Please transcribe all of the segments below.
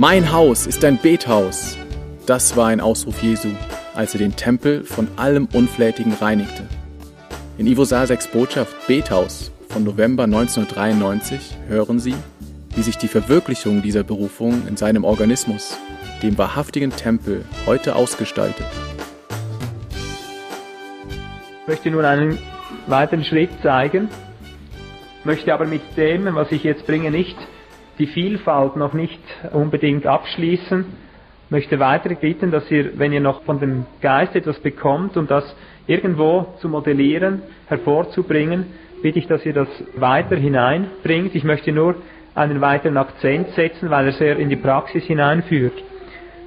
Mein Haus ist ein Bethaus. Das war ein Ausruf Jesu, als er den Tempel von allem Unflätigen reinigte. In Ivo Saseks Botschaft Bethaus von November 1993 hören Sie, wie sich die Verwirklichung dieser Berufung in seinem Organismus, dem wahrhaftigen Tempel, heute ausgestaltet. Ich möchte nun einen weiteren Schritt zeigen, möchte aber mit dem, was ich jetzt bringe, nicht die Vielfalt noch nicht unbedingt abschließen. Möchte weiter bitten, dass ihr, wenn ihr noch von dem Geist etwas bekommt, um das irgendwo zu modellieren, hervorzubringen, bitte ich, dass ihr das weiter hineinbringt. Ich möchte nur einen weiteren Akzent setzen, weil er sehr in die Praxis hineinführt.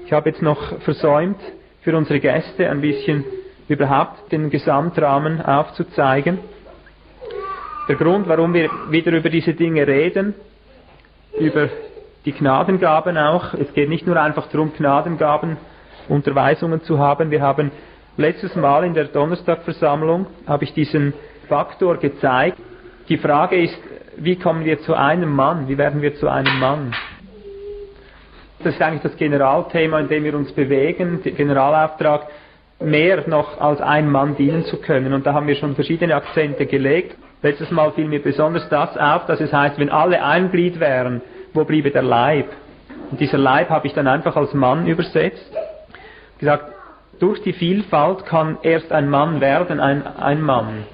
Ich habe jetzt noch versäumt, für unsere Gäste ein bisschen überhaupt den Gesamtrahmen aufzuzeigen. Der Grund, warum wir wieder über diese Dinge reden, über die Gnadengaben auch. Es geht nicht nur einfach darum, Gnadengaben, Unterweisungen zu haben. Wir haben letztes Mal in der Donnerstagversammlung, habe ich diesen Faktor gezeigt. Die Frage ist, wie kommen wir zu einem Mann? Wie werden wir zu einem Mann? Das ist eigentlich das Generalthema, in dem wir uns bewegen, der Generalauftrag, mehr noch als ein Mann dienen zu können. Und da haben wir schon verschiedene Akzente gelegt. Letztes Mal fiel mir besonders das auf, dass es heißt, wenn alle ein Glied wären, wo bliebe der Leib? Und dieser Leib habe ich dann einfach als Mann übersetzt. Gesagt, durch die Vielfalt kann erst ein Mann werden, ein, ein Mann.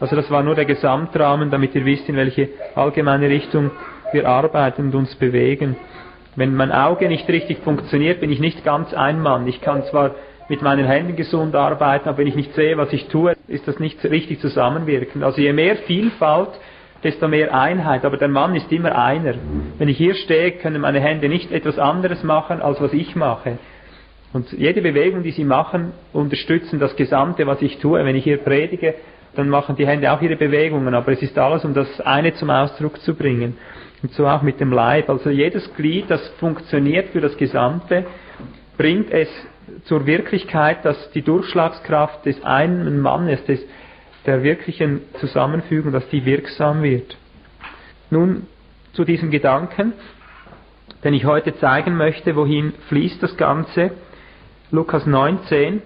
Also das war nur der Gesamtrahmen, damit ihr wisst, in welche allgemeine Richtung wir arbeiten und uns bewegen. Wenn mein Auge nicht richtig funktioniert, bin ich nicht ganz ein Mann. Ich kann zwar mit meinen Händen gesund arbeiten, aber wenn ich nicht sehe, was ich tue, ist das nicht richtig zusammenwirkend. Also je mehr Vielfalt, desto mehr Einheit. Aber der Mann ist immer einer. Wenn ich hier stehe, können meine Hände nicht etwas anderes machen, als was ich mache. Und jede Bewegung, die sie machen, unterstützen das Gesamte, was ich tue. Wenn ich hier predige, dann machen die Hände auch ihre Bewegungen, aber es ist alles, um das eine zum Ausdruck zu bringen. Und so auch mit dem Leib. Also jedes Glied, das funktioniert für das Gesamte, bringt es zur Wirklichkeit, dass die Durchschlagskraft des einen Mannes, des, der wirklichen Zusammenfügung, dass die wirksam wird. Nun zu diesem Gedanken, den ich heute zeigen möchte, wohin fließt das Ganze. Lukas 19.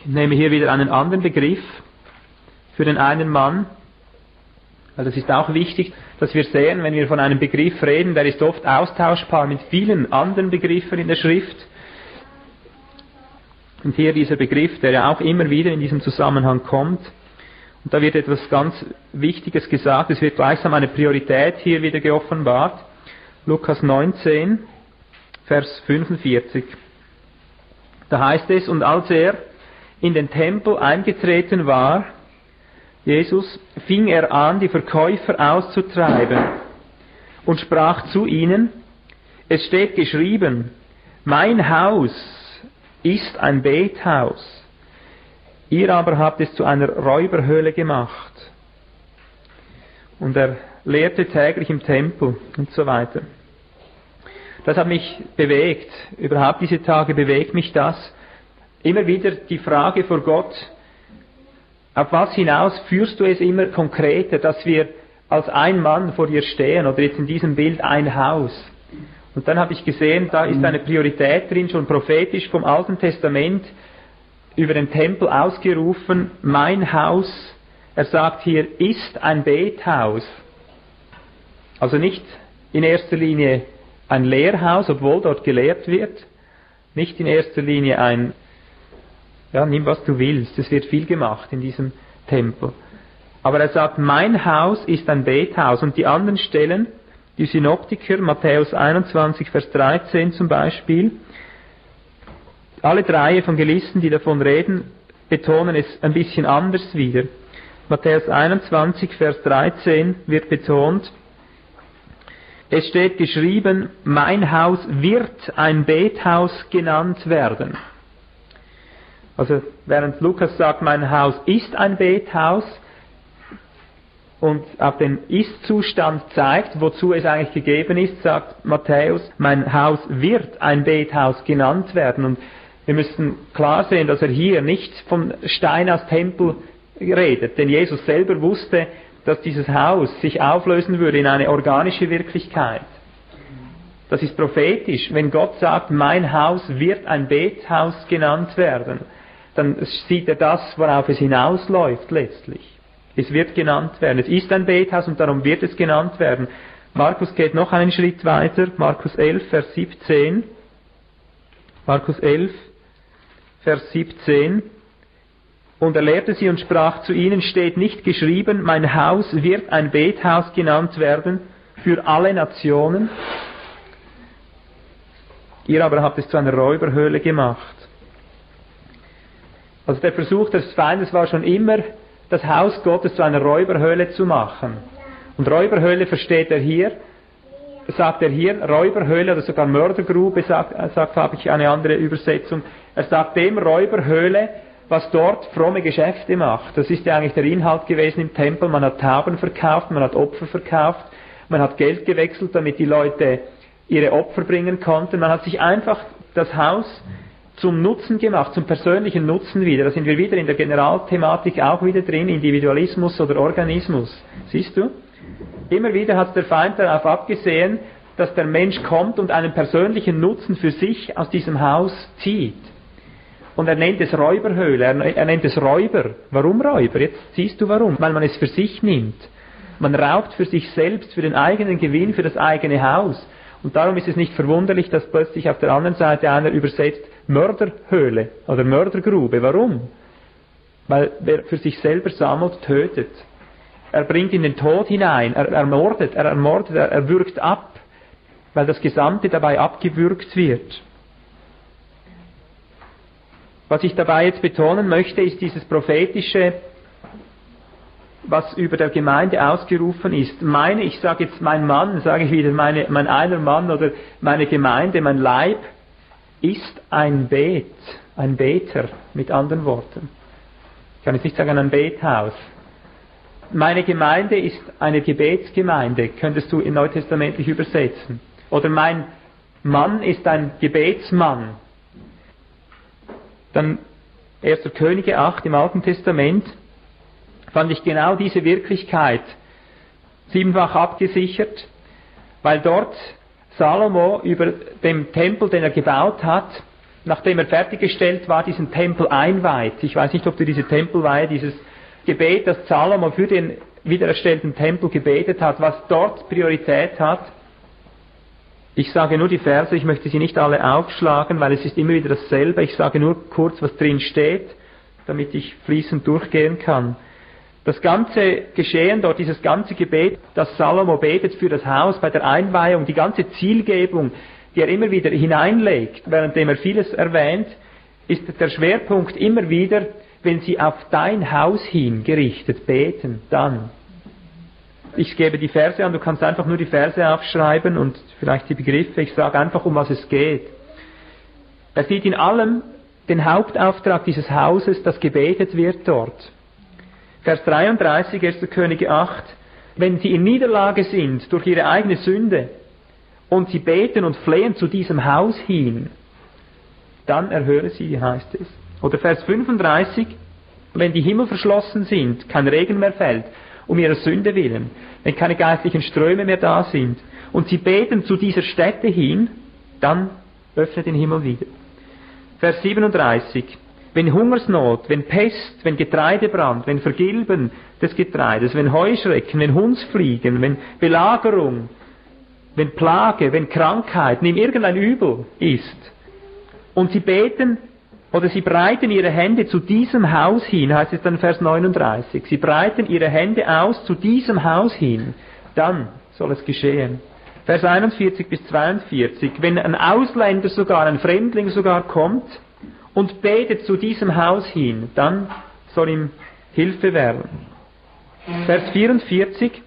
Ich nehme hier wieder einen anderen Begriff für den einen Mann, weil das ist auch wichtig, dass wir sehen, wenn wir von einem Begriff reden, der ist oft austauschbar mit vielen anderen Begriffen in der Schrift. Und hier dieser Begriff, der ja auch immer wieder in diesem Zusammenhang kommt. Und da wird etwas ganz Wichtiges gesagt. Es wird gleichsam eine Priorität hier wieder geoffenbart. Lukas 19, Vers 45. Da heißt es, und als er in den Tempel eingetreten war, Jesus, fing er an, die Verkäufer auszutreiben und sprach zu ihnen, es steht geschrieben, mein Haus ist ein Bethaus. Ihr aber habt es zu einer Räuberhöhle gemacht. Und er lehrte täglich im Tempel und so weiter. Das hat mich bewegt. Überhaupt diese Tage bewegt mich das. Immer wieder die Frage vor Gott, auf was hinaus führst du es immer konkreter, dass wir als ein Mann vor dir stehen oder jetzt in diesem Bild ein Haus. Und dann habe ich gesehen, da ist eine Priorität drin, schon prophetisch vom Alten Testament über den Tempel ausgerufen, mein Haus, er sagt hier, ist ein Bethaus. Also nicht in erster Linie ein Lehrhaus, obwohl dort gelehrt wird, nicht in erster Linie ein, ja, nimm was du willst, es wird viel gemacht in diesem Tempel. Aber er sagt, mein Haus ist ein Bethaus. Und die anderen Stellen, die Synoptiker, Matthäus 21, Vers 13 zum Beispiel, alle drei Evangelisten, die davon reden, betonen es ein bisschen anders wieder. Matthäus 21, Vers 13 wird betont, es steht geschrieben, mein Haus wird ein Bethaus genannt werden. Also während Lukas sagt, mein Haus ist ein Bethaus, und auf den Ist-Zustand zeigt, wozu es eigentlich gegeben ist, sagt Matthäus, mein Haus wird ein Bethaus genannt werden. Und wir müssen klar sehen, dass er hier nicht vom Stein aus Tempel redet, denn Jesus selber wusste, dass dieses Haus sich auflösen würde in eine organische Wirklichkeit. Das ist prophetisch. Wenn Gott sagt, mein Haus wird ein Bethaus genannt werden, dann sieht er das, worauf es hinausläuft letztlich. Es wird genannt werden. Es ist ein Bethaus und darum wird es genannt werden. Markus geht noch einen Schritt weiter. Markus 11, Vers 17. Markus 11, Vers 17. Und er lehrte sie und sprach zu ihnen, steht nicht geschrieben, mein Haus wird ein Bethaus genannt werden für alle Nationen. Ihr aber habt es zu einer Räuberhöhle gemacht. Also der Versuch des Feindes war schon immer, das Haus Gottes zu einer Räuberhöhle zu machen. Und Räuberhöhle versteht er hier, sagt er hier, Räuberhöhle oder sogar Mördergrube, sagt, sagt habe ich eine andere Übersetzung. Er sagt dem Räuberhöhle, was dort fromme Geschäfte macht. Das ist ja eigentlich der Inhalt gewesen im Tempel. Man hat Tauben verkauft, man hat Opfer verkauft, man hat Geld gewechselt, damit die Leute ihre Opfer bringen konnten. Man hat sich einfach das Haus zum Nutzen gemacht, zum persönlichen Nutzen wieder. Da sind wir wieder in der Generalthematik auch wieder drin, Individualismus oder Organismus. Siehst du? Immer wieder hat der Feind darauf abgesehen, dass der Mensch kommt und einen persönlichen Nutzen für sich aus diesem Haus zieht. Und er nennt es Räuberhöhle, er, nennt es Räuber. Warum Räuber? Jetzt siehst du warum. Weil man es für sich nimmt. Man raubt für sich selbst, für den eigenen Gewinn, für das eigene Haus. Und darum ist es nicht verwunderlich, dass plötzlich auf der anderen Seite einer übersetzt Mörderhöhle oder Mördergrube. Warum? Weil wer für sich selber sammelt, tötet. Er bringt in den Tod hinein, er ermordet, er ermordet, er, er würgt ab, weil das Gesamte dabei abgewürgt wird. Was ich dabei jetzt betonen möchte, ist dieses prophetische, was über der Gemeinde ausgerufen ist. Meine, ich sage jetzt mein Mann, sage ich wieder, meine, mein einer Mann oder meine Gemeinde, mein Leib ist ein Bet, ein Beter, mit anderen Worten. Ich kann jetzt nicht sagen ein Bethaus. Meine Gemeinde ist eine Gebetsgemeinde, könntest du in neutestamentlich übersetzen. Oder mein Mann ist ein Gebetsmann, dann 1. Könige 8 im Alten Testament fand ich genau diese Wirklichkeit siebenfach abgesichert, weil dort Salomo über dem Tempel, den er gebaut hat, nachdem er fertiggestellt war, diesen Tempel einweiht. Ich weiß nicht, ob du diese Tempelweihe, dieses Gebet, das Salomo für den wiedererstellten Tempel gebetet hat, was dort Priorität hat, ich sage nur die Verse, ich möchte sie nicht alle aufschlagen, weil es ist immer wieder dasselbe. Ich sage nur kurz, was drin steht, damit ich fließend durchgehen kann. Das ganze Geschehen dort, dieses ganze Gebet, das Salomo betet für das Haus bei der Einweihung, die ganze Zielgebung, die er immer wieder hineinlegt, währenddem er vieles erwähnt, ist der Schwerpunkt immer wieder, wenn sie auf dein Haus hin gerichtet beten, dann ich gebe die Verse an, du kannst einfach nur die Verse aufschreiben und vielleicht die Begriffe. Ich sage einfach, um was es geht. Er sieht in allem den Hauptauftrag dieses Hauses, das gebetet wird dort. Vers 33, 1. Könige 8. Wenn sie in Niederlage sind durch ihre eigene Sünde und sie beten und flehen zu diesem Haus hin, dann erhöre sie, heißt es. Oder Vers 35, wenn die Himmel verschlossen sind, kein Regen mehr fällt um ihrer Sünde willen, wenn keine geistlichen Ströme mehr da sind und sie beten zu dieser Stätte hin, dann öffne den Himmel wieder. Vers 37. Wenn Hungersnot, wenn Pest, wenn Getreidebrand, wenn Vergilben des Getreides, wenn Heuschrecken, wenn Hundsfliegen, wenn Belagerung, wenn Plage, wenn Krankheit, nimm irgendein Übel ist, und sie beten oder sie breiten ihre Hände zu diesem Haus hin, heißt es dann Vers 39. Sie breiten ihre Hände aus zu diesem Haus hin. Dann soll es geschehen. Vers 41 bis 42. Wenn ein Ausländer sogar, ein Fremdling sogar kommt und betet zu diesem Haus hin, dann soll ihm Hilfe werden. Vers 44.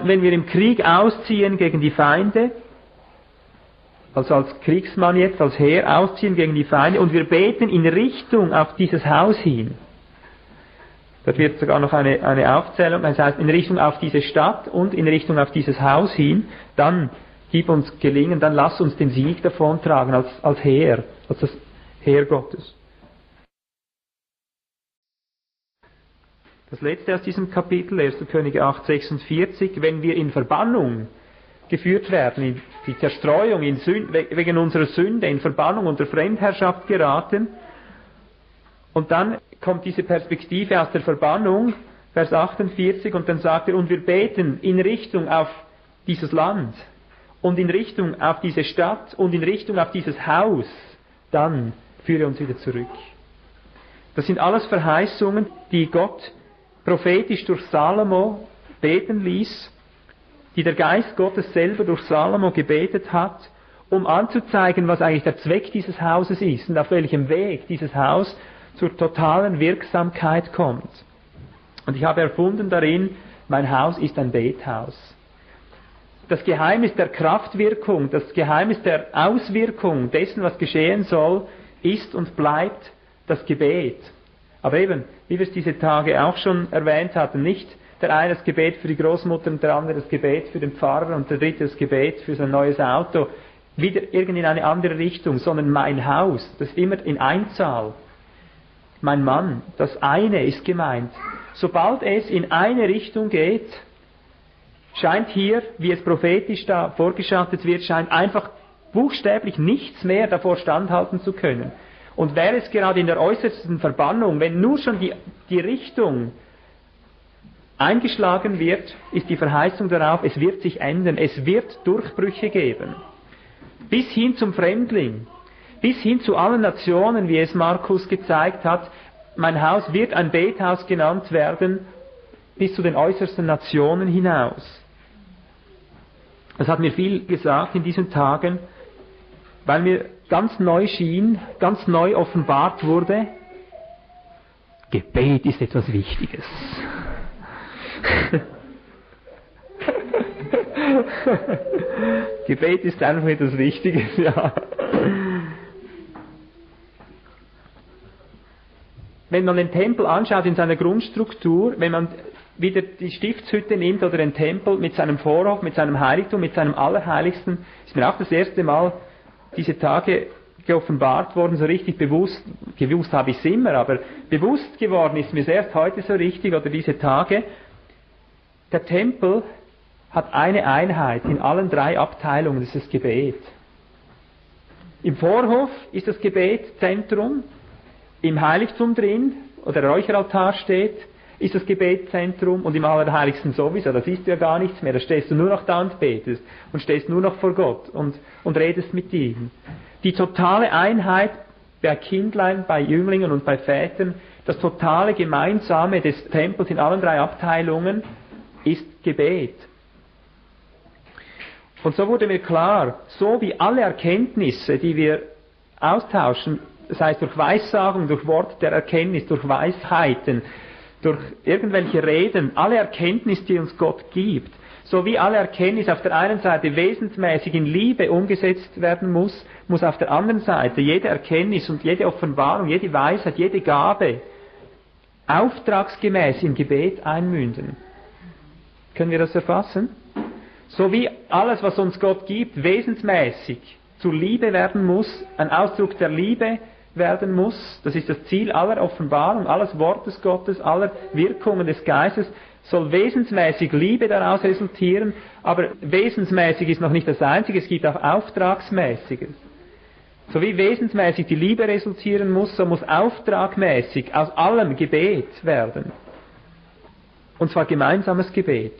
Wenn wir im Krieg ausziehen gegen die Feinde, also als Kriegsmann jetzt, als Heer ausziehen gegen die Feinde und wir beten in Richtung auf dieses Haus hin. Dort wird sogar noch eine, eine Aufzählung, das heißt in Richtung auf diese Stadt und in Richtung auf dieses Haus hin, dann gib uns gelingen, dann lass uns den Sieg davontragen als, als Heer, als das Heer Gottes. Das letzte aus diesem Kapitel, 1. Könige 8, 46, wenn wir in Verbannung geführt werden, in die Zerstreuung, in Sünde, wegen unserer Sünde, in Verbannung unter Fremdherrschaft geraten. Und dann kommt diese Perspektive aus der Verbannung, Vers 48, und dann sagt er, und wir beten in Richtung auf dieses Land und in Richtung auf diese Stadt und in Richtung auf dieses Haus, dann führe uns wieder zurück. Das sind alles Verheißungen, die Gott prophetisch durch Salomo beten ließ, die der Geist Gottes selber durch Salomo gebetet hat, um anzuzeigen, was eigentlich der Zweck dieses Hauses ist und auf welchem Weg dieses Haus zur totalen Wirksamkeit kommt. Und ich habe erfunden darin, mein Haus ist ein Bethaus. Das Geheimnis der Kraftwirkung, das Geheimnis der Auswirkung dessen, was geschehen soll, ist und bleibt das Gebet. Aber eben, wie wir es diese Tage auch schon erwähnt hatten, nicht der eine das Gebet für die Großmutter und der andere das Gebet für den Pfarrer und der dritte das Gebet für sein neues Auto, wieder irgendwie in eine andere Richtung, sondern mein Haus, das immer in Einzahl. Mein Mann, das eine ist gemeint. Sobald es in eine Richtung geht, scheint hier, wie es prophetisch da vorgeschattet wird, scheint einfach buchstäblich nichts mehr davor standhalten zu können. Und wäre es gerade in der äußersten Verbannung, wenn nur schon die, die Richtung eingeschlagen wird, ist die Verheißung darauf, es wird sich ändern, es wird Durchbrüche geben. Bis hin zum Fremdling, bis hin zu allen Nationen, wie es Markus gezeigt hat, mein Haus wird ein Bethaus genannt werden, bis zu den äußersten Nationen hinaus. Das hat mir viel gesagt in diesen Tagen, weil mir ganz neu schien, ganz neu offenbart wurde, Gebet ist etwas Wichtiges. Gebet ist einfach etwas Wichtiges, ja. Wenn man den Tempel anschaut in seiner Grundstruktur, wenn man wieder die Stiftshütte nimmt oder den Tempel mit seinem Vorhof, mit seinem Heiligtum, mit seinem Allerheiligsten, ist mir auch das erste Mal diese Tage geoffenbart worden, so richtig bewusst, gewusst habe ich es immer, aber bewusst geworden ist mir erst heute so richtig oder diese Tage. Der Tempel hat eine Einheit in allen drei Abteilungen, das ist das Gebet. Im Vorhof ist das Gebet Zentrum, im Heiligtum drin, wo der Räucheraltar steht, ist das Gebetszentrum und im Allerheiligsten sowieso, da siehst du ja gar nichts mehr, da stehst du nur noch da und betest und stehst nur noch vor Gott und, und redest mit ihm. Die totale Einheit bei Kindlein, bei Jünglingen und bei Vätern, das totale Gemeinsame des Tempels in allen drei Abteilungen ist Gebet. Und so wurde mir klar, so wie alle Erkenntnisse, die wir austauschen, sei es durch Weissagung, durch Wort der Erkenntnis, durch Weisheiten, durch irgendwelche Reden, alle Erkenntnis, die uns Gott gibt, so wie alle Erkenntnis auf der einen Seite wesensmäßig in Liebe umgesetzt werden muss, muss auf der anderen Seite jede Erkenntnis und jede Offenbarung, jede Weisheit, jede Gabe auftragsgemäß im Gebet einmünden. Können wir das erfassen? So wie alles, was uns Gott gibt, wesensmäßig zur Liebe werden muss, ein Ausdruck der Liebe werden muss, das ist das Ziel aller Offenbarung, alles Wortes Gottes, aller Wirkungen des Geistes, soll wesensmäßig Liebe daraus resultieren, aber wesensmäßig ist noch nicht das Einzige, es gibt auch Auftragsmäßiges. So wie wesensmäßig die Liebe resultieren muss, so muss auftragmäßig aus allem Gebet werden. Und zwar gemeinsames Gebet.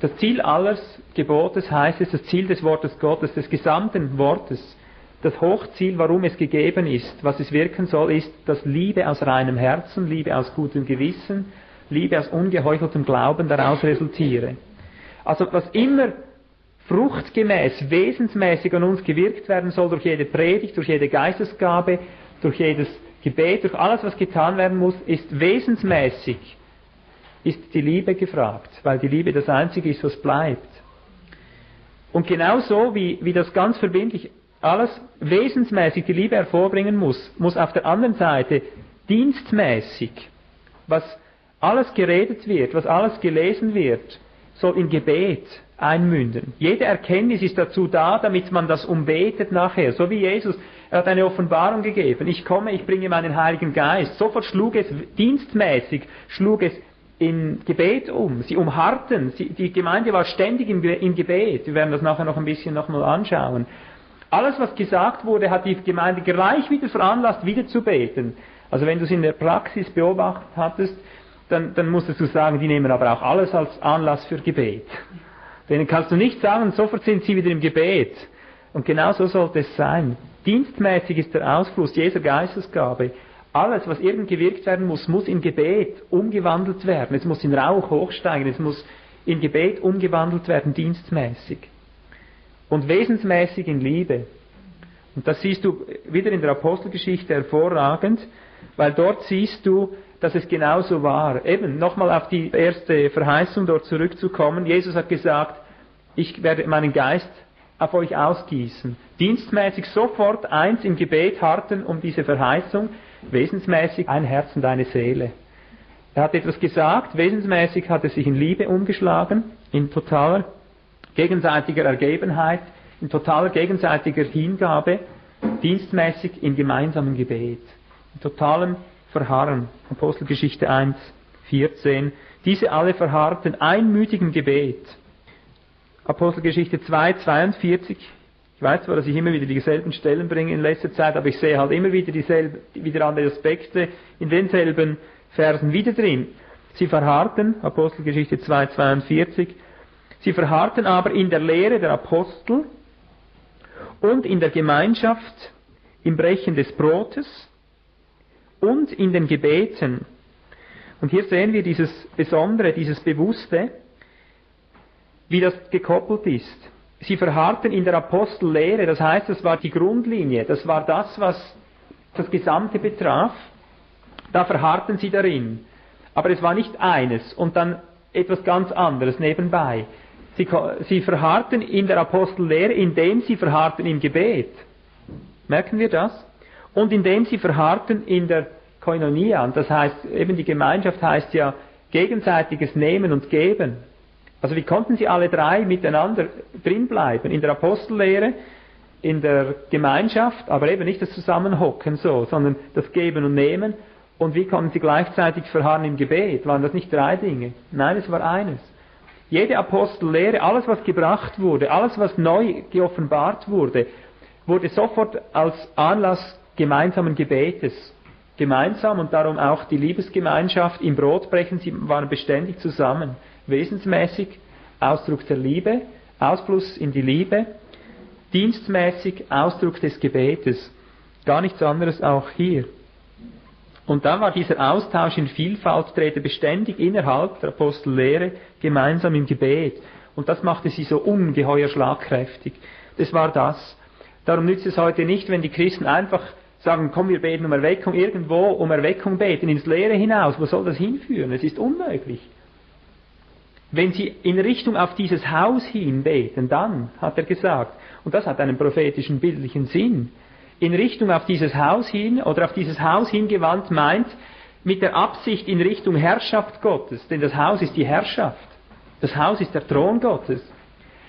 Das Ziel alles Gebotes heißt es, das Ziel des Wortes Gottes, des gesamten Wortes, das Hochziel, warum es gegeben ist, was es wirken soll, ist, dass Liebe aus reinem Herzen, Liebe aus gutem Gewissen, Liebe aus ungeheucheltem Glauben daraus resultiere. Also was immer fruchtgemäß, wesensmäßig an uns gewirkt werden soll durch jede Predigt, durch jede Geistesgabe, durch jedes Gebet, durch alles, was getan werden muss, ist wesensmäßig, ist die Liebe gefragt, weil die Liebe das Einzige ist, was bleibt. Und genauso wie, wie das ganz verbindlich alles wesensmäßig die Liebe hervorbringen muss, muss auf der anderen Seite dienstmäßig, was alles geredet wird, was alles gelesen wird, soll in Gebet einmünden. Jede Erkenntnis ist dazu da, damit man das umbetet nachher. So wie Jesus, er hat eine Offenbarung gegeben. Ich komme, ich bringe meinen Heiligen Geist. Sofort schlug es dienstmäßig, schlug es in Gebet um. Sie umharrten. Sie, die Gemeinde war ständig im, im Gebet. Wir werden das nachher noch ein bisschen nochmal anschauen. Alles, was gesagt wurde, hat die Gemeinde gleich wieder veranlasst, wieder zu beten. Also wenn du es in der Praxis beobachtet hattest, dann, dann musstest du sagen, die nehmen aber auch alles als Anlass für Gebet. Denen kannst du nicht sagen, sofort sind sie wieder im Gebet. Und genau so sollte es sein. Dienstmäßig ist der Ausfluss dieser Geistesgabe. Alles, was irgend gewirkt werden muss, muss in Gebet umgewandelt werden. Es muss in Rauch hochsteigen. Es muss in Gebet umgewandelt werden, dienstmäßig. Und wesensmäßig in Liebe. Und das siehst du wieder in der Apostelgeschichte hervorragend, weil dort siehst du, dass es genauso war. Eben, nochmal auf die erste Verheißung dort zurückzukommen. Jesus hat gesagt, ich werde meinen Geist auf euch ausgießen. Dienstmäßig sofort eins im Gebet harten um diese Verheißung, wesensmäßig ein Herz und eine Seele. Er hat etwas gesagt, wesensmäßig hat er sich in Liebe umgeschlagen, in totaler gegenseitiger Ergebenheit, in totaler gegenseitiger Hingabe, dienstmäßig in gemeinsamem Gebet, in totalem Verharren. Apostelgeschichte 1, 14. Diese alle verharrten einmütigem Gebet. Apostelgeschichte 2, 42. Ich weiß zwar, dass ich immer wieder dieselben Stellen bringe in letzter Zeit, aber ich sehe halt immer wieder dieselben, wieder andere Aspekte in denselben Versen wieder drin. Sie verharrten, Apostelgeschichte 2, 42, sie verharrten aber in der Lehre der Apostel und in der Gemeinschaft, im Brechen des Brotes und in den Gebeten. Und hier sehen wir dieses Besondere, dieses Bewusste, wie das gekoppelt ist. Sie verharrten in der Apostellehre, das heißt, das war die Grundlinie, das war das, was das Gesamte betraf. Da verharrten sie darin. Aber es war nicht eines und dann etwas ganz anderes nebenbei. Sie, sie verharrten in der Apostellehre, indem sie verharrten im Gebet. Merken wir das? Und indem sie verharrten in der Koinonia. Das heißt, eben die Gemeinschaft heißt ja gegenseitiges Nehmen und Geben. Also wie konnten sie alle drei miteinander drinbleiben? In der Apostellehre, in der Gemeinschaft, aber eben nicht das Zusammenhocken so, sondern das Geben und Nehmen. Und wie konnten sie gleichzeitig verharren im Gebet? Waren das nicht drei Dinge? Nein, es war eines. Jede Apostellehre, alles was gebracht wurde, alles was neu geoffenbart wurde, wurde sofort als Anlass gemeinsamen Gebetes gemeinsam und darum auch die Liebesgemeinschaft im Brotbrechen, sie waren beständig zusammen wesensmäßig Ausdruck der Liebe, Ausfluss in die Liebe, dienstmäßig Ausdruck des Gebetes. Gar nichts anderes auch hier. Und da war dieser Austausch in Vielfalt, trete beständig innerhalb der Apostellehre gemeinsam im Gebet. Und das machte sie so ungeheuer schlagkräftig. Das war das. Darum nützt es heute nicht, wenn die Christen einfach sagen, komm, wir beten um Erweckung, irgendwo um Erweckung beten, ins Leere hinaus. Wo soll das hinführen? Es ist unmöglich. Wenn sie in Richtung auf dieses Haus hin beten, dann, hat er gesagt, und das hat einen prophetischen bildlichen Sinn, in Richtung auf dieses Haus hin oder auf dieses Haus hingewandt meint, mit der Absicht in Richtung Herrschaft Gottes, denn das Haus ist die Herrschaft. Das Haus ist der Thron Gottes.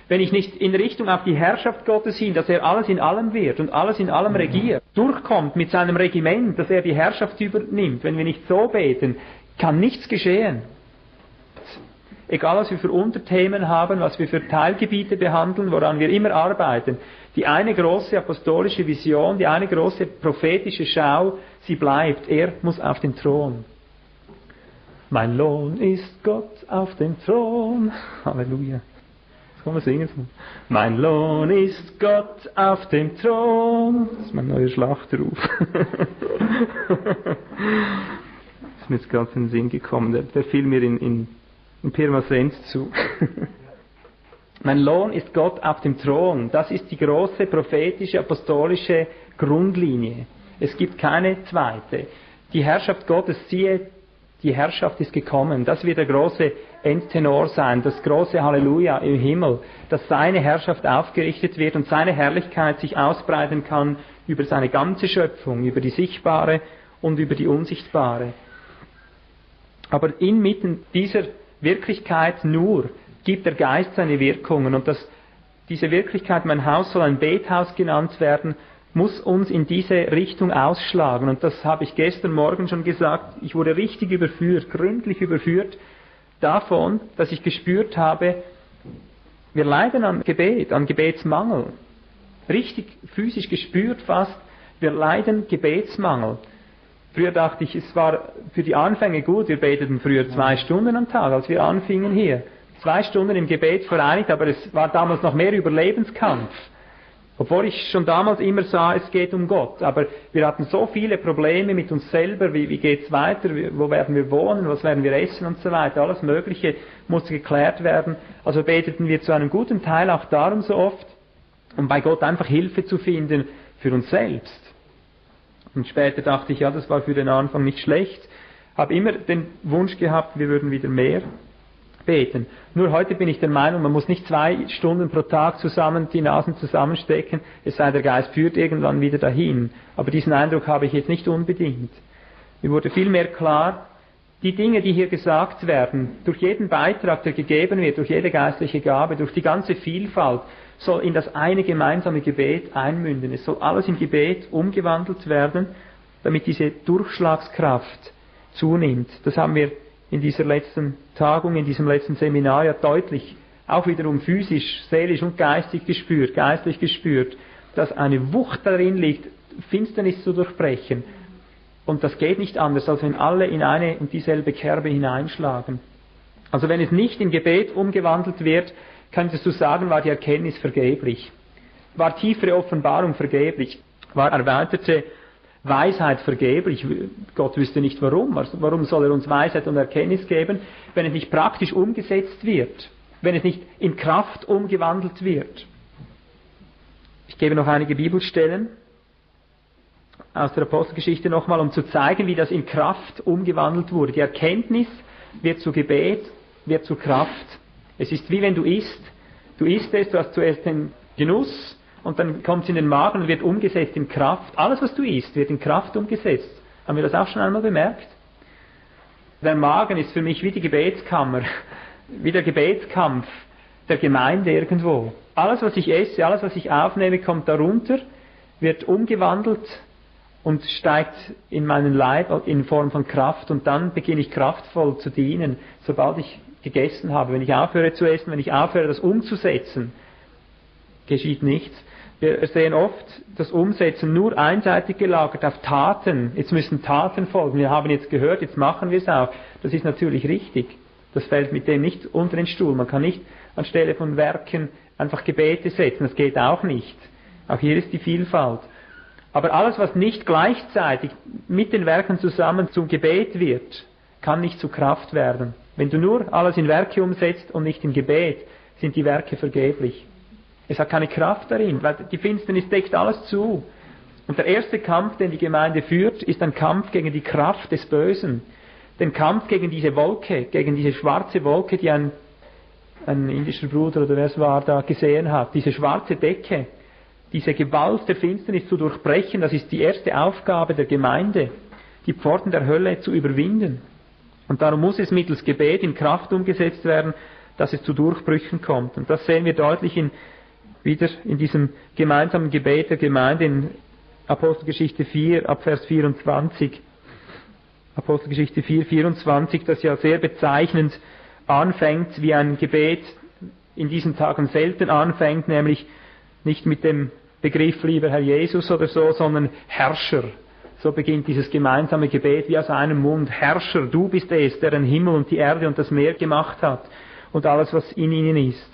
Wenn ich nicht in Richtung auf die Herrschaft Gottes hin, dass er alles in allem wird und alles in allem regiert, durchkommt mit seinem Regiment, dass er die Herrschaft übernimmt, wenn wir nicht so beten, kann nichts geschehen egal was wir für Unterthemen haben, was wir für Teilgebiete behandeln, woran wir immer arbeiten, die eine große apostolische Vision, die eine große prophetische Schau, sie bleibt. Er muss auf den Thron. Mein Lohn ist Gott auf dem Thron. Halleluja. Das kann man singen. Mein Lohn ist Gott auf dem Thron. Das ist mein neuer Schlachtruf. das ist mir jetzt gerade in den Sinn gekommen. Der, der fiel mir in, in in Pirmasens zu. mein Lohn ist Gott auf dem Thron. Das ist die große prophetische, apostolische Grundlinie. Es gibt keine zweite. Die Herrschaft Gottes, siehe, die Herrschaft ist gekommen. Das wird der große Endtenor sein, das große Halleluja im Himmel, dass seine Herrschaft aufgerichtet wird und seine Herrlichkeit sich ausbreiten kann über seine ganze Schöpfung, über die sichtbare und über die unsichtbare. Aber inmitten dieser Wirklichkeit nur gibt der Geist seine Wirkungen und dass diese Wirklichkeit, mein Haus soll ein Bethaus genannt werden, muss uns in diese Richtung ausschlagen. Und das habe ich gestern Morgen schon gesagt. Ich wurde richtig überführt, gründlich überführt davon, dass ich gespürt habe, wir leiden an Gebet, an Gebetsmangel. Richtig physisch gespürt fast, wir leiden Gebetsmangel. Früher dachte ich, es war für die Anfänge gut, wir beteten früher zwei Stunden am Tag, als wir anfingen hier. Zwei Stunden im Gebet vereinigt, aber es war damals noch mehr Überlebenskampf. Obwohl ich schon damals immer sah, es geht um Gott. Aber wir hatten so viele Probleme mit uns selber, wie, wie geht's weiter, wo werden wir wohnen, was werden wir essen und so weiter. Alles Mögliche musste geklärt werden. Also beteten wir zu einem guten Teil auch darum so oft, um bei Gott einfach Hilfe zu finden für uns selbst. Und später dachte ich, ja, das war für den Anfang nicht schlecht. Habe immer den Wunsch gehabt, wir würden wieder mehr beten. Nur heute bin ich der Meinung, man muss nicht zwei Stunden pro Tag zusammen die Nasen zusammenstecken, es sei der Geist führt irgendwann wieder dahin. Aber diesen Eindruck habe ich jetzt nicht unbedingt. Mir wurde vielmehr klar, die Dinge, die hier gesagt werden, durch jeden Beitrag, der gegeben wird, durch jede geistliche Gabe, durch die ganze Vielfalt, soll in das eine gemeinsame Gebet einmünden. Es soll alles in Gebet umgewandelt werden, damit diese Durchschlagskraft zunimmt. Das haben wir in dieser letzten Tagung, in diesem letzten Seminar ja deutlich, auch wiederum physisch, seelisch und geistig gespürt, geistlich gespürt, dass eine Wucht darin liegt, Finsternis zu durchbrechen. Und das geht nicht anders, als wenn alle in eine und dieselbe Kerbe hineinschlagen. Also wenn es nicht in Gebet umgewandelt wird, könntest du sagen, war die Erkenntnis vergeblich. War tiefere Offenbarung vergeblich. War erweiterte Weisheit vergeblich. Gott wüsste nicht warum. Warum soll er uns Weisheit und Erkenntnis geben, wenn es nicht praktisch umgesetzt wird, wenn es nicht in Kraft umgewandelt wird. Ich gebe noch einige Bibelstellen aus der Apostelgeschichte nochmal, um zu zeigen, wie das in Kraft umgewandelt wurde. Die Erkenntnis wird zu Gebet, wird zu Kraft. Es ist wie wenn du isst. Du isst es, du hast zuerst den Genuss, und dann kommt es in den Magen und wird umgesetzt in Kraft. Alles, was du isst, wird in Kraft umgesetzt. Haben wir das auch schon einmal bemerkt? Der Magen ist für mich wie die Gebetskammer, wie der Gebetskampf der Gemeinde irgendwo. Alles, was ich esse, alles, was ich aufnehme, kommt darunter, wird umgewandelt und steigt in meinen Leib in Form von Kraft und dann beginne ich kraftvoll zu dienen, sobald ich gegessen habe. Wenn ich aufhöre zu essen, wenn ich aufhöre, das umzusetzen, geschieht nichts. Wir sehen oft das Umsetzen nur einseitig gelagert auf Taten. Jetzt müssen Taten folgen. Wir haben jetzt gehört, jetzt machen wir es auch. Das ist natürlich richtig. Das fällt mit dem nicht unter den Stuhl. Man kann nicht anstelle von Werken einfach Gebete setzen. Das geht auch nicht. Auch hier ist die Vielfalt. Aber alles, was nicht gleichzeitig mit den Werken zusammen zum Gebet wird, kann nicht zu Kraft werden. Wenn du nur alles in Werke umsetzt und nicht in Gebet, sind die Werke vergeblich. Es hat keine Kraft darin, weil die Finsternis deckt alles zu. Und der erste Kampf, den die Gemeinde führt, ist ein Kampf gegen die Kraft des Bösen. Den Kampf gegen diese Wolke, gegen diese schwarze Wolke, die ein, ein indischer Bruder oder wer es war da gesehen hat. Diese schwarze Decke, diese Gewalt der Finsternis zu durchbrechen, das ist die erste Aufgabe der Gemeinde, die Pforten der Hölle zu überwinden. Und darum muss es mittels Gebet in Kraft umgesetzt werden, dass es zu Durchbrüchen kommt. Und das sehen wir deutlich in wieder in diesem gemeinsamen Gebet der Gemeinde in Apostelgeschichte 4 ab Vers 24. Apostelgeschichte 4, 24, das ja sehr bezeichnend anfängt, wie ein Gebet in diesen Tagen selten anfängt, nämlich nicht mit dem Begriff lieber Herr Jesus oder so, sondern Herrscher. So beginnt dieses gemeinsame Gebet wie aus einem Mund. Herrscher, du bist es, der den Himmel und die Erde und das Meer gemacht hat und alles, was in ihnen ist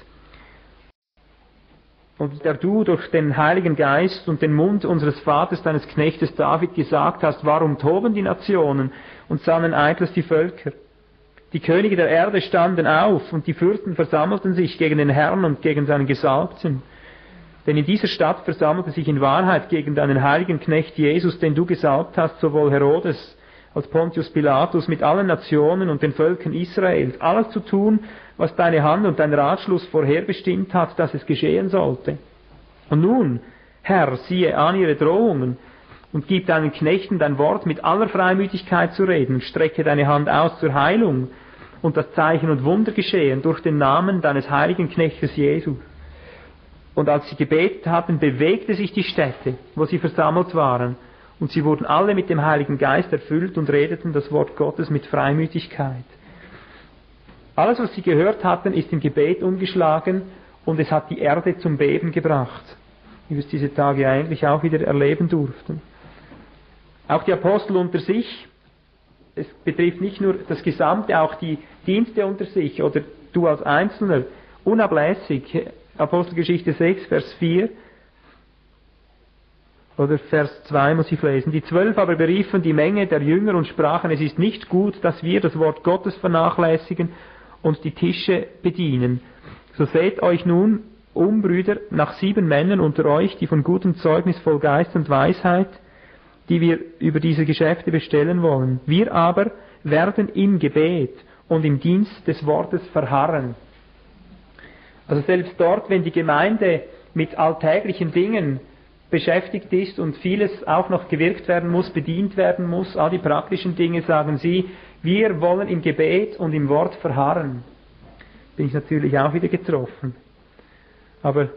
und der du durch den Heiligen Geist und den Mund unseres Vaters, deines Knechtes David gesagt hast, warum toben die Nationen und sannen eitles die Völker? Die Könige der Erde standen auf und die Fürsten versammelten sich gegen den Herrn und gegen seinen Gesalbten. Denn in dieser Stadt versammelte sich in Wahrheit gegen deinen heiligen Knecht Jesus, den du gesalbt hast, sowohl Herodes als Pontius Pilatus mit allen Nationen und den Völkern Israels, alles zu tun, was deine Hand und dein Ratschluss vorherbestimmt hat, dass es geschehen sollte. Und nun, Herr, siehe an ihre Drohungen und gib deinen Knechten dein Wort mit aller Freimütigkeit zu reden und strecke deine Hand aus zur Heilung und das Zeichen und Wunder geschehen durch den Namen deines heiligen Knechtes Jesus. Und als sie gebetet hatten, bewegte sich die Stätte, wo sie versammelt waren, und sie wurden alle mit dem Heiligen Geist erfüllt und redeten das Wort Gottes mit Freimütigkeit. Alles, was sie gehört hatten, ist im Gebet umgeschlagen und es hat die Erde zum Beben gebracht, wie wir es diese Tage eigentlich auch wieder erleben durften. Auch die Apostel unter sich, es betrifft nicht nur das Gesamte, auch die Dienste unter sich oder du als Einzelner, unablässig. Apostelgeschichte 6, Vers 4 oder Vers 2 muss ich lesen. Die Zwölf aber beriefen die Menge der Jünger und sprachen, es ist nicht gut, dass wir das Wort Gottes vernachlässigen und die Tische bedienen. So seht euch nun um, Brüder, nach sieben Männern unter euch, die von gutem Zeugnis voll Geist und Weisheit, die wir über diese Geschäfte bestellen wollen. Wir aber werden im Gebet und im Dienst des Wortes verharren. Also selbst dort, wenn die Gemeinde mit alltäglichen Dingen beschäftigt ist und vieles auch noch gewirkt werden muss, bedient werden muss, all die praktischen Dinge, sagen sie, wir wollen im Gebet und im Wort verharren. Bin ich natürlich auch wieder getroffen. Aber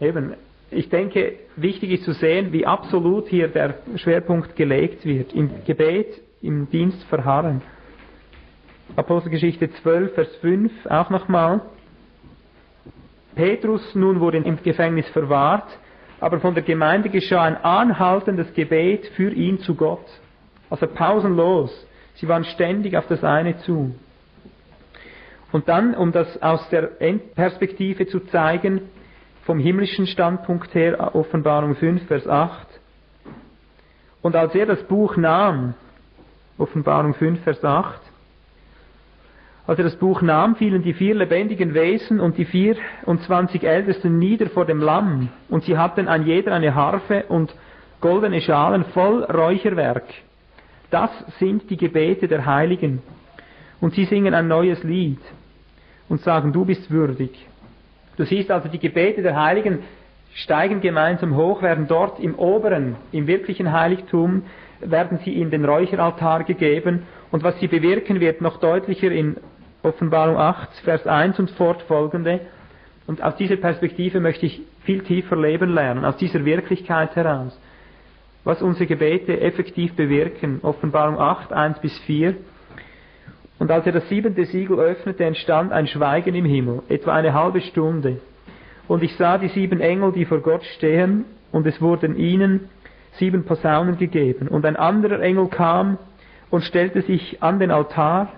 eben, ich denke, wichtig ist zu sehen, wie absolut hier der Schwerpunkt gelegt wird. Im Gebet, im Dienst verharren. Apostelgeschichte 12, Vers 5, auch nochmal. Petrus nun wurde im Gefängnis verwahrt, aber von der Gemeinde geschah ein anhaltendes Gebet für ihn zu Gott. Also pausenlos. Sie waren ständig auf das eine zu. Und dann, um das aus der Endperspektive zu zeigen, vom himmlischen Standpunkt her, Offenbarung 5, Vers 8. Und als er das Buch nahm, Offenbarung 5, Vers 8, als er das Buch nahm, fielen die vier lebendigen Wesen und die vierundzwanzig Ältesten nieder vor dem Lamm, und sie hatten ein jeder eine Harfe und goldene Schalen voll Räucherwerk. Das sind die Gebete der Heiligen. Und sie singen ein neues Lied und sagen, du bist würdig. Du siehst also, die Gebete der Heiligen steigen gemeinsam hoch, werden dort im oberen, im wirklichen Heiligtum, werden sie in den Räucheraltar gegeben und was sie bewirken wird noch deutlicher in Offenbarung 8, Vers 1 und fortfolgende. Und aus dieser Perspektive möchte ich viel tiefer leben lernen, aus dieser Wirklichkeit heraus. Was unsere Gebete effektiv bewirken. Offenbarung 8, 1 bis 4. Und als er das siebente Siegel öffnete, entstand ein Schweigen im Himmel, etwa eine halbe Stunde. Und ich sah die sieben Engel, die vor Gott stehen, und es wurden ihnen sieben Posaunen gegeben. Und ein anderer Engel kam und stellte sich an den Altar,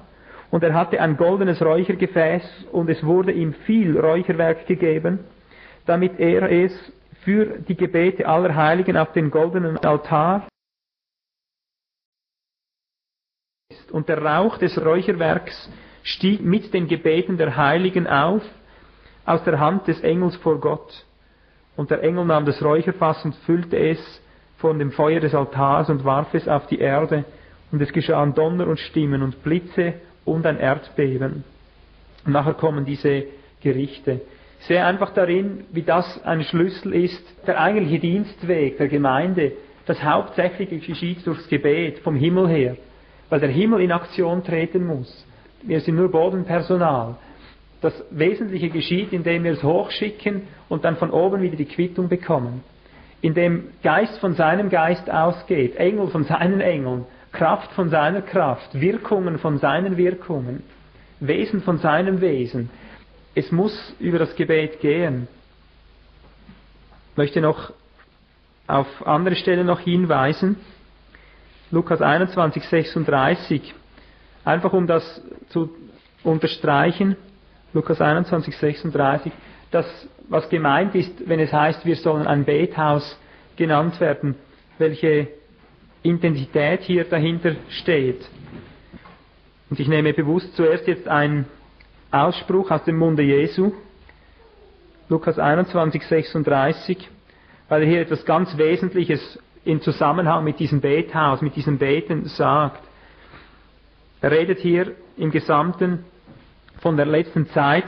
und er hatte ein goldenes Räuchergefäß und es wurde ihm viel Räucherwerk gegeben, damit er es für die Gebete aller Heiligen auf den goldenen Altar und der Rauch des Räucherwerks stieg mit den Gebeten der Heiligen auf aus der Hand des Engels vor Gott. Und der Engel nahm das Räucherfass und füllte es von dem Feuer des Altars und warf es auf die Erde, und es geschahen Donner und Stimmen und Blitze und ein Erdbeben. Und nachher kommen diese Gerichte. Ich sehe einfach darin, wie das ein Schlüssel ist, der eigentliche Dienstweg der Gemeinde, das Hauptsächliche geschieht durchs Gebet vom Himmel her, weil der Himmel in Aktion treten muss. Wir sind nur Bodenpersonal. Das Wesentliche geschieht, indem wir es hochschicken und dann von oben wieder die Quittung bekommen. Indem Geist von seinem Geist ausgeht, Engel von seinen Engeln Kraft von seiner Kraft, Wirkungen von seinen Wirkungen, Wesen von seinem Wesen. Es muss über das Gebet gehen. Ich möchte noch auf andere Stellen noch hinweisen. Lukas 21, 36. Einfach um das zu unterstreichen. Lukas 21, 36. Das, was gemeint ist, wenn es heißt, wir sollen ein Bethaus genannt werden, welche Intensität hier dahinter steht. Und ich nehme bewusst zuerst jetzt einen Ausspruch aus dem Munde Jesu, Lukas 21, 36, weil er hier etwas ganz Wesentliches im Zusammenhang mit diesem Bethaus, mit diesem Beten sagt. Er redet hier im Gesamten von der letzten Zeit,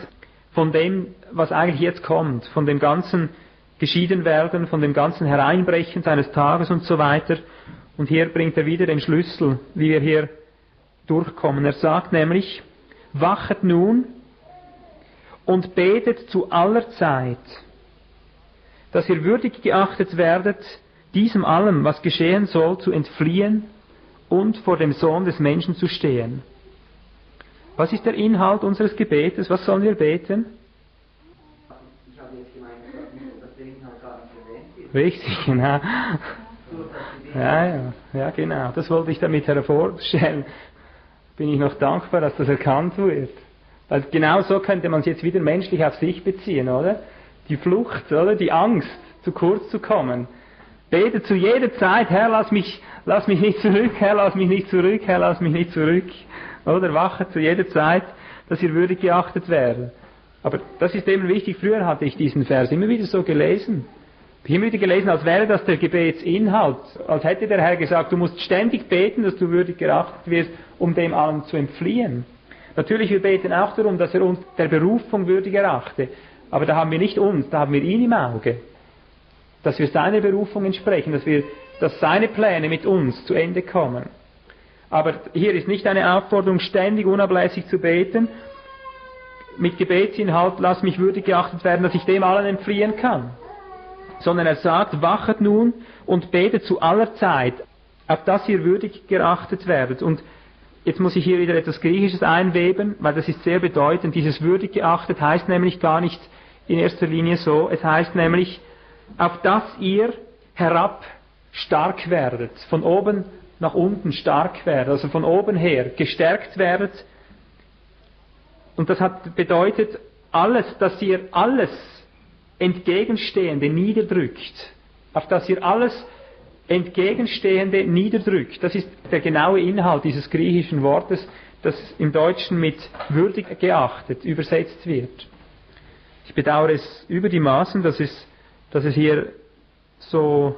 von dem, was eigentlich jetzt kommt, von dem ganzen Geschiedenwerden, von dem ganzen Hereinbrechen seines Tages und so weiter. Und hier bringt er wieder den Schlüssel, wie wir hier durchkommen. Er sagt nämlich, wachet nun und betet zu aller Zeit, dass ihr würdig geachtet werdet, diesem allem, was geschehen soll, zu entfliehen und vor dem Sohn des Menschen zu stehen. Was ist der Inhalt unseres Gebetes? Was sollen wir beten? Ich habe jetzt gemeint, dass der Inhalt gar nicht erwähnt wird. Richtig, genau. Ja, ja, ja, genau. Das wollte ich damit hervorstellen. Bin ich noch dankbar, dass das erkannt wird. Weil genau so könnte man es jetzt wieder menschlich auf sich beziehen, oder? Die Flucht, oder? Die Angst, zu kurz zu kommen. Bete zu jeder Zeit, Herr, lass mich, lass mich nicht zurück, Herr, lass mich nicht zurück, Herr, lass mich nicht zurück. Oder wache zu jeder Zeit, dass ihr würdig geachtet werdet. Aber das ist eben wichtig. Früher hatte ich diesen Vers immer wieder so gelesen. Immer wieder gelesen, als wäre das der Gebetsinhalt. Als hätte der Herr gesagt, du musst ständig beten, dass du würdig geachtet wirst, um dem allem zu entfliehen. Natürlich, wir beten auch darum, dass er uns der Berufung würdig erachte. Aber da haben wir nicht uns, da haben wir ihn im Auge. Dass wir seine Berufung entsprechen, dass wir, dass seine Pläne mit uns zu Ende kommen. Aber hier ist nicht eine Aufforderung, ständig unablässig zu beten. Mit Gebetsinhalt, lass mich würdig geachtet werden, dass ich dem allen entfliehen kann. Sondern er sagt, wachet nun und betet zu aller Zeit, auf dass ihr würdig geachtet werdet. Und jetzt muss ich hier wieder etwas Griechisches einweben, weil das ist sehr bedeutend. Dieses würdig geachtet heißt nämlich gar nicht in erster Linie so. Es heißt nämlich, auf dass ihr herab stark werdet, von oben nach unten stark werdet, also von oben her gestärkt werdet. Und das hat bedeutet alles, dass ihr alles Entgegenstehende niederdrückt, auf dass ihr alles Entgegenstehende niederdrückt. Das ist der genaue Inhalt dieses griechischen Wortes, das im Deutschen mit würdig geachtet übersetzt wird. Ich bedauere es über die Maßen, dass es, dass es hier so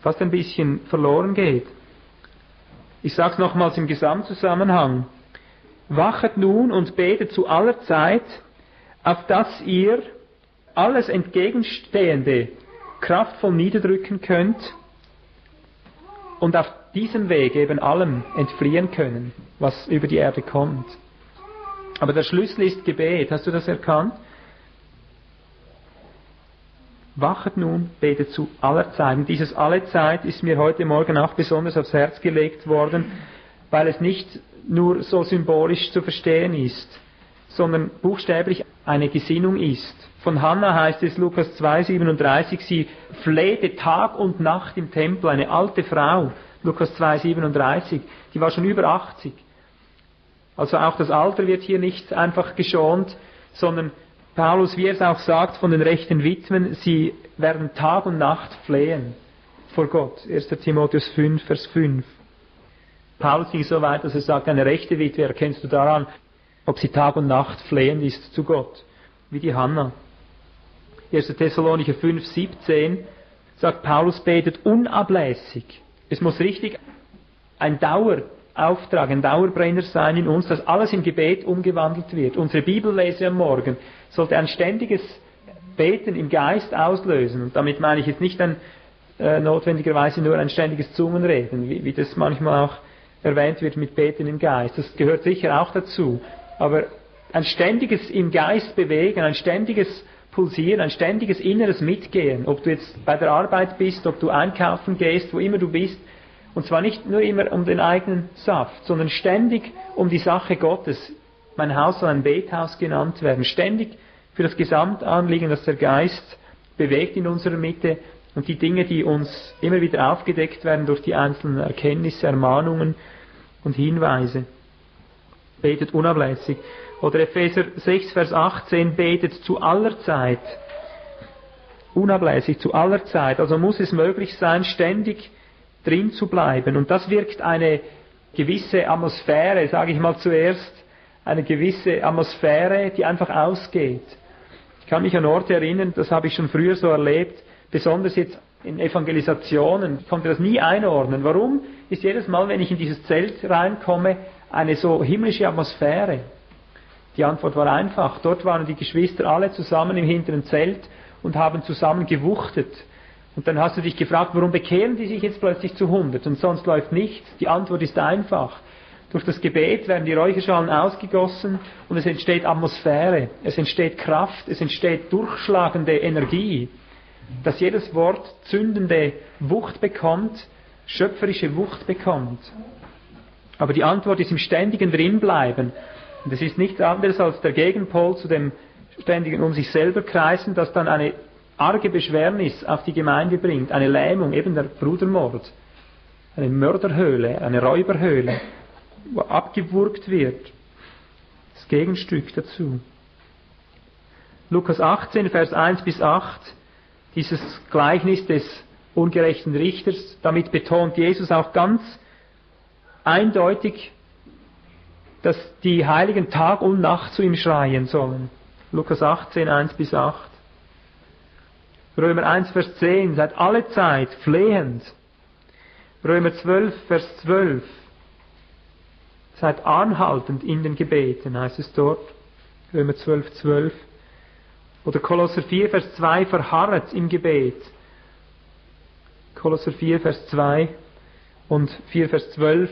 fast ein bisschen verloren geht. Ich sage es nochmals im Gesamtzusammenhang. Wachet nun und betet zu aller Zeit, auf dass ihr alles Entgegenstehende kraftvoll niederdrücken könnt und auf diesem Weg eben allem entfliehen können, was über die Erde kommt. Aber der Schlüssel ist Gebet. Hast du das erkannt? Wachet nun, betet zu aller Zeit. Und dieses alle Zeit ist mir heute Morgen auch besonders aufs Herz gelegt worden, weil es nicht nur so symbolisch zu verstehen ist, sondern buchstäblich eine Gesinnung ist. Von Hannah heißt es Lukas 2,37, sie flehte Tag und Nacht im Tempel, eine alte Frau, Lukas 2,37, die war schon über 80. Also auch das Alter wird hier nicht einfach geschont, sondern Paulus, wie er es auch sagt von den rechten Witwen, sie werden Tag und Nacht flehen vor Gott. 1. Timotheus 5, Vers 5. Paulus ging so weit, dass er sagt, eine rechte Witwe erkennst du daran, ob sie Tag und Nacht flehend ist zu Gott, wie die Hanna. 1. Thessalonicher 5, 17 sagt Paulus betet unablässig. Es muss richtig ein Dauerauftrag, ein Dauerbrenner sein in uns, dass alles im Gebet umgewandelt wird. Unsere Bibellese am Morgen sollte ein ständiges Beten im Geist auslösen. Und damit meine ich jetzt nicht ein, äh, notwendigerweise nur ein ständiges Zungenreden, wie, wie das manchmal auch erwähnt wird mit Beten im Geist. Das gehört sicher auch dazu. Aber ein ständiges im Geist bewegen, ein ständiges Pulsieren, ein ständiges inneres Mitgehen, ob du jetzt bei der Arbeit bist, ob du einkaufen gehst, wo immer du bist, und zwar nicht nur immer um den eigenen Saft, sondern ständig um die Sache Gottes. Mein Haus soll ein Bethaus genannt werden. Ständig für das Gesamtanliegen, das der Geist bewegt in unserer Mitte und die Dinge, die uns immer wieder aufgedeckt werden durch die einzelnen Erkenntnisse, Ermahnungen und Hinweise. Betet unablässig. Oder Epheser 6, Vers 18, betet zu aller Zeit. Unablässig, zu aller Zeit. Also muss es möglich sein, ständig drin zu bleiben. Und das wirkt eine gewisse Atmosphäre, sage ich mal zuerst, eine gewisse Atmosphäre, die einfach ausgeht. Ich kann mich an Orte erinnern, das habe ich schon früher so erlebt, besonders jetzt in Evangelisationen, ich konnte das nie einordnen. Warum ist jedes Mal, wenn ich in dieses Zelt reinkomme, eine so himmlische Atmosphäre? Die Antwort war einfach. Dort waren die Geschwister alle zusammen im hinteren Zelt und haben zusammen gewuchtet. Und dann hast du dich gefragt, warum bekehren die sich jetzt plötzlich zu 100 und sonst läuft nichts? Die Antwort ist einfach. Durch das Gebet werden die Räucherschalen ausgegossen und es entsteht Atmosphäre, es entsteht Kraft, es entsteht durchschlagende Energie, dass jedes Wort zündende Wucht bekommt, schöpferische Wucht bekommt. Aber die Antwort ist im ständigen Drinbleiben. Und es ist nichts anderes als der Gegenpol zu dem ständigen um sich selber kreisen, das dann eine arge Beschwernis auf die Gemeinde bringt, eine Lähmung, eben der Brudermord, eine Mörderhöhle, eine Räuberhöhle, wo abgewurgt wird. Das Gegenstück dazu. Lukas 18, Vers 1 bis 8, dieses Gleichnis des ungerechten Richters, damit betont Jesus auch ganz eindeutig, dass die Heiligen Tag und Nacht zu ihm schreien sollen. Lukas 18, 1 bis 8. Römer 1, Vers 10, seid alle Zeit flehend. Römer 12, Vers 12, seid anhaltend in den Gebeten, heißt es dort. Römer 12, 12. Oder Kolosser 4, Vers 2, verharret im Gebet. Kolosser 4, Vers 2 und 4, Vers 12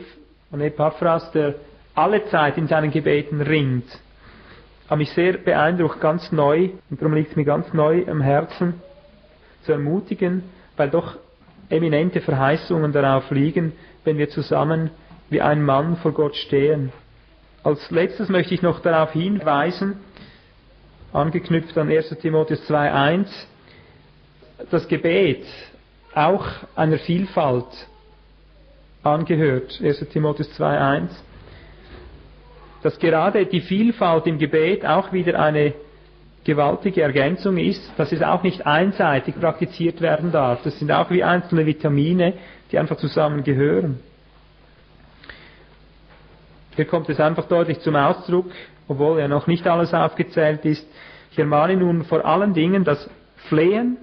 von Epaphras, der alle Zeit in seinen Gebeten ringt. Hat mich sehr beeindruckt, ganz neu, und darum liegt es mir ganz neu am Herzen, zu ermutigen, weil doch eminente Verheißungen darauf liegen, wenn wir zusammen wie ein Mann vor Gott stehen. Als letztes möchte ich noch darauf hinweisen, angeknüpft an 1 Timotheus 2.1, das Gebet auch einer Vielfalt angehört. 1 Timotheus 2.1. Dass gerade die Vielfalt im Gebet auch wieder eine gewaltige Ergänzung ist, dass es auch nicht einseitig praktiziert werden darf. Das sind auch wie einzelne Vitamine, die einfach zusammengehören. Hier kommt es einfach deutlich zum Ausdruck, obwohl ja noch nicht alles aufgezählt ist. Ich ermahne nun vor allen Dingen das Flehen,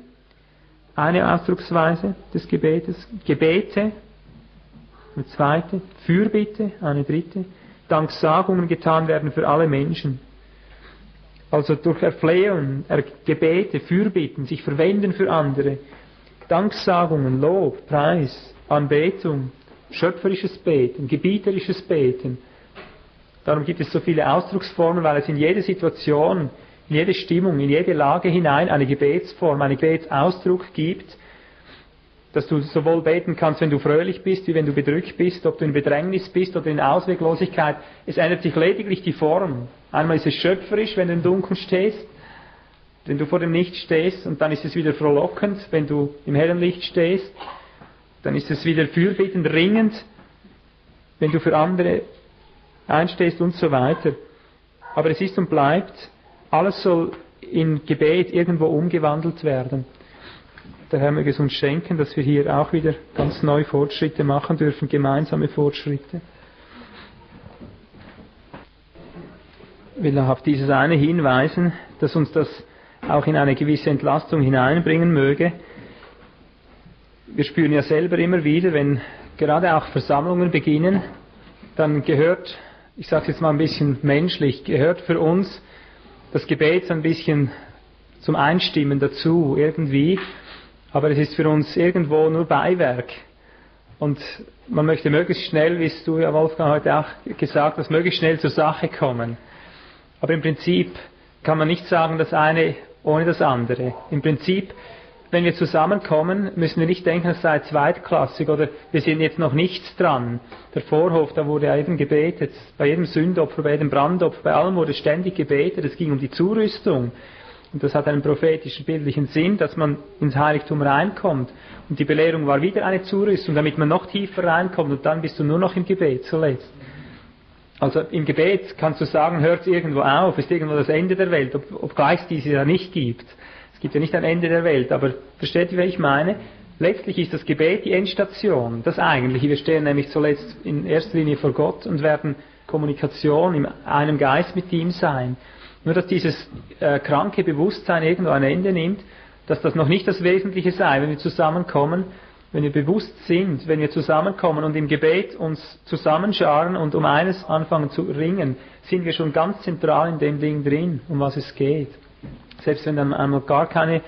eine Ausdrucksweise des Gebetes, Gebete, eine zweite, Fürbitte, eine dritte, Danksagungen getan werden für alle Menschen. Also durch Erflehungen, er Gebete, Fürbitten, sich verwenden für andere, Danksagungen, Lob, Preis, Anbetung, schöpferisches Beten, gebieterisches Beten, Darum gibt es so viele Ausdrucksformen, weil es in jede Situation, in jede Stimmung, in jede Lage hinein eine Gebetsform, einen Gebetsausdruck gibt, dass du sowohl beten kannst, wenn du fröhlich bist, wie wenn du bedrückt bist, ob du in Bedrängnis bist oder in Ausweglosigkeit. Es ändert sich lediglich die Form. Einmal ist es schöpferisch, wenn du im Dunkeln stehst, wenn du vor dem Licht stehst, und dann ist es wieder frohlockend, wenn du im hellen Licht stehst. Dann ist es wieder fürbittend, ringend, wenn du für andere einstehst und so weiter. Aber es ist und bleibt, alles soll in Gebet irgendwo umgewandelt werden. Der Herr möge es uns schenken, dass wir hier auch wieder ganz neue Fortschritte machen dürfen, gemeinsame Fortschritte. Ich will noch auf dieses eine hinweisen, dass uns das auch in eine gewisse Entlastung hineinbringen möge. Wir spüren ja selber immer wieder, wenn gerade auch Versammlungen beginnen, dann gehört ich sage jetzt mal ein bisschen menschlich, gehört für uns das Gebet so ein bisschen zum Einstimmen dazu irgendwie, aber es ist für uns irgendwo nur Beiwerk. Und man möchte möglichst schnell, wie es du ja Wolfgang heute auch gesagt hast, möglichst schnell zur Sache kommen. Aber im Prinzip kann man nicht sagen, das eine ohne das andere. Im Prinzip wenn wir zusammenkommen, müssen wir nicht denken, es sei zweitklassig oder wir sind jetzt noch nichts dran. Der Vorhof, da wurde ja eben gebetet, bei jedem Sündopfer, bei jedem Brandopfer, bei allem wurde ständig gebetet, es ging um die Zurüstung. Und das hat einen prophetischen, bildlichen Sinn, dass man ins Heiligtum reinkommt. Und die Belehrung war wieder eine Zurüstung, damit man noch tiefer reinkommt und dann bist du nur noch im Gebet zuletzt. Also im Gebet kannst du sagen, hört es irgendwo auf, ist irgendwo das Ende der Welt, ob, ob gleich diese ja nicht gibt gibt ja nicht ein Ende der Welt, aber versteht ihr, was ich meine? Letztlich ist das Gebet die Endstation, das eigentliche. Wir stehen nämlich zuletzt in erster Linie vor Gott und werden Kommunikation in einem Geist mit ihm sein. Nur dass dieses äh, kranke Bewusstsein irgendwo ein Ende nimmt, dass das noch nicht das Wesentliche sei, wenn wir zusammenkommen, wenn wir bewusst sind, wenn wir zusammenkommen und im Gebet uns zusammenscharen und um eines anfangen zu ringen, sind wir schon ganz zentral in dem Ding drin, um was es geht. Selbst wenn dann einmal gar keine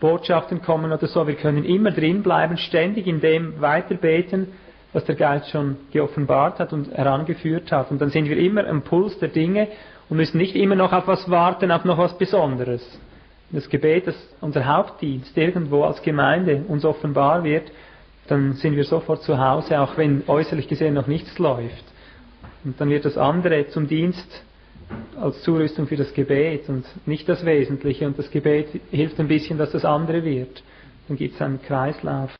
Botschaften kommen oder so, wir können immer drin bleiben, ständig in dem weiterbeten, was der Geist schon geoffenbart hat und herangeführt hat. Und dann sind wir immer am Puls der Dinge und müssen nicht immer noch auf was warten, auf noch was Besonderes. Das Gebet, das unser Hauptdienst irgendwo als Gemeinde uns offenbar wird, dann sind wir sofort zu Hause, auch wenn äußerlich gesehen noch nichts läuft. Und dann wird das andere zum Dienst als Zurüstung für das Gebet und nicht das Wesentliche. Und das Gebet hilft ein bisschen, dass das andere wird. Dann gibt es einen Kreislauf.